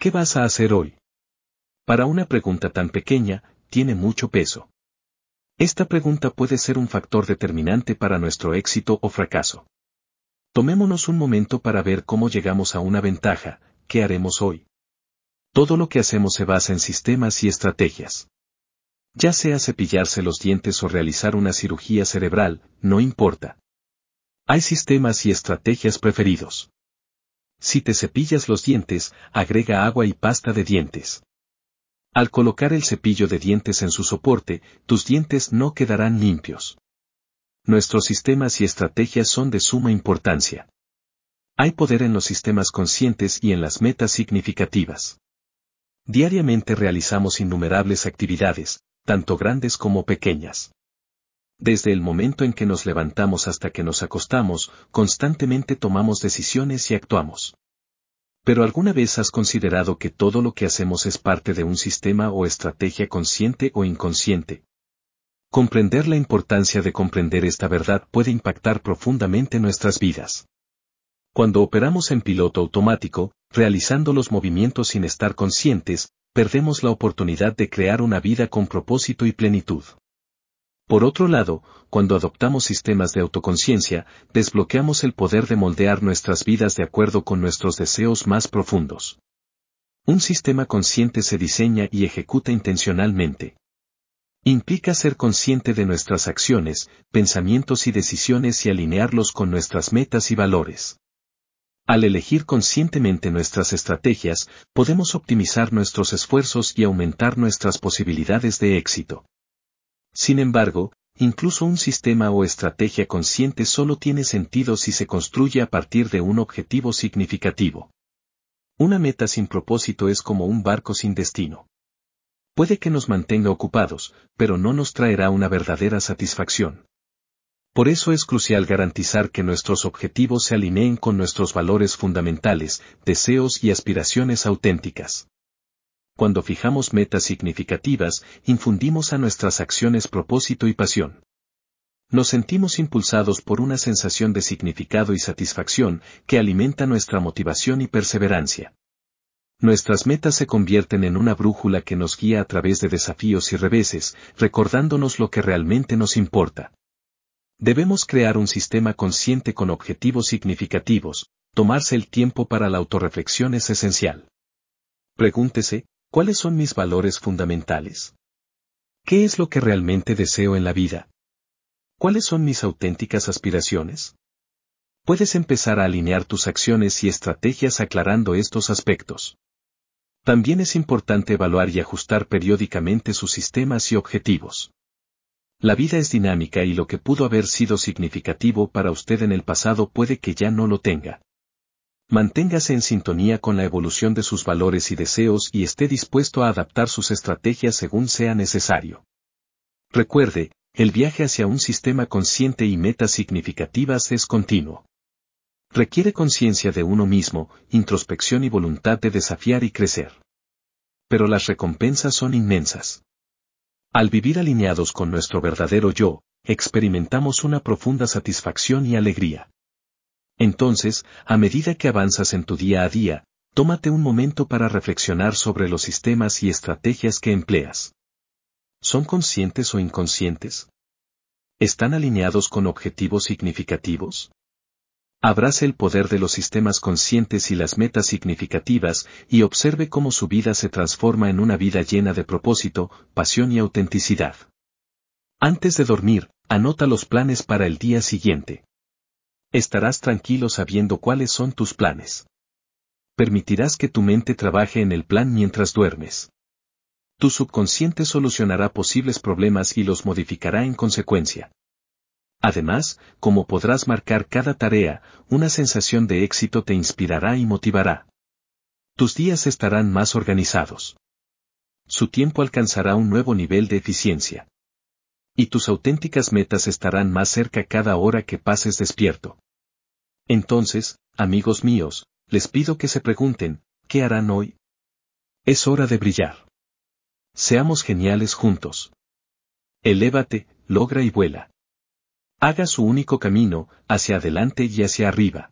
¿Qué vas a hacer hoy? Para una pregunta tan pequeña, tiene mucho peso. Esta pregunta puede ser un factor determinante para nuestro éxito o fracaso. Tomémonos un momento para ver cómo llegamos a una ventaja, ¿qué haremos hoy? Todo lo que hacemos se basa en sistemas y estrategias. Ya sea cepillarse los dientes o realizar una cirugía cerebral, no importa. Hay sistemas y estrategias preferidos. Si te cepillas los dientes, agrega agua y pasta de dientes. Al colocar el cepillo de dientes en su soporte, tus dientes no quedarán limpios. Nuestros sistemas y estrategias son de suma importancia. Hay poder en los sistemas conscientes y en las metas significativas. Diariamente realizamos innumerables actividades, tanto grandes como pequeñas. Desde el momento en que nos levantamos hasta que nos acostamos, constantemente tomamos decisiones y actuamos. Pero ¿alguna vez has considerado que todo lo que hacemos es parte de un sistema o estrategia consciente o inconsciente? Comprender la importancia de comprender esta verdad puede impactar profundamente nuestras vidas. Cuando operamos en piloto automático, realizando los movimientos sin estar conscientes, perdemos la oportunidad de crear una vida con propósito y plenitud. Por otro lado, cuando adoptamos sistemas de autoconciencia, desbloqueamos el poder de moldear nuestras vidas de acuerdo con nuestros deseos más profundos. Un sistema consciente se diseña y ejecuta intencionalmente. Implica ser consciente de nuestras acciones, pensamientos y decisiones y alinearlos con nuestras metas y valores. Al elegir conscientemente nuestras estrategias, podemos optimizar nuestros esfuerzos y aumentar nuestras posibilidades de éxito. Sin embargo, incluso un sistema o estrategia consciente solo tiene sentido si se construye a partir de un objetivo significativo. Una meta sin propósito es como un barco sin destino. Puede que nos mantenga ocupados, pero no nos traerá una verdadera satisfacción. Por eso es crucial garantizar que nuestros objetivos se alineen con nuestros valores fundamentales, deseos y aspiraciones auténticas cuando fijamos metas significativas, infundimos a nuestras acciones propósito y pasión. Nos sentimos impulsados por una sensación de significado y satisfacción que alimenta nuestra motivación y perseverancia. Nuestras metas se convierten en una brújula que nos guía a través de desafíos y reveses, recordándonos lo que realmente nos importa. Debemos crear un sistema consciente con objetivos significativos, tomarse el tiempo para la autorreflexión es esencial. Pregúntese, ¿Cuáles son mis valores fundamentales? ¿Qué es lo que realmente deseo en la vida? ¿Cuáles son mis auténticas aspiraciones? Puedes empezar a alinear tus acciones y estrategias aclarando estos aspectos. También es importante evaluar y ajustar periódicamente sus sistemas y objetivos. La vida es dinámica y lo que pudo haber sido significativo para usted en el pasado puede que ya no lo tenga. Manténgase en sintonía con la evolución de sus valores y deseos y esté dispuesto a adaptar sus estrategias según sea necesario. Recuerde, el viaje hacia un sistema consciente y metas significativas es continuo. Requiere conciencia de uno mismo, introspección y voluntad de desafiar y crecer. Pero las recompensas son inmensas. Al vivir alineados con nuestro verdadero yo, experimentamos una profunda satisfacción y alegría. Entonces, a medida que avanzas en tu día a día, tómate un momento para reflexionar sobre los sistemas y estrategias que empleas. ¿Son conscientes o inconscientes? ¿Están alineados con objetivos significativos? Abrace el poder de los sistemas conscientes y las metas significativas y observe cómo su vida se transforma en una vida llena de propósito, pasión y autenticidad. Antes de dormir, anota los planes para el día siguiente. Estarás tranquilo sabiendo cuáles son tus planes. Permitirás que tu mente trabaje en el plan mientras duermes. Tu subconsciente solucionará posibles problemas y los modificará en consecuencia. Además, como podrás marcar cada tarea, una sensación de éxito te inspirará y motivará. Tus días estarán más organizados. Su tiempo alcanzará un nuevo nivel de eficiencia y tus auténticas metas estarán más cerca cada hora que pases despierto. Entonces, amigos míos, les pido que se pregunten, ¿qué harán hoy? Es hora de brillar. Seamos geniales juntos. Elévate, logra y vuela. Haga su único camino, hacia adelante y hacia arriba.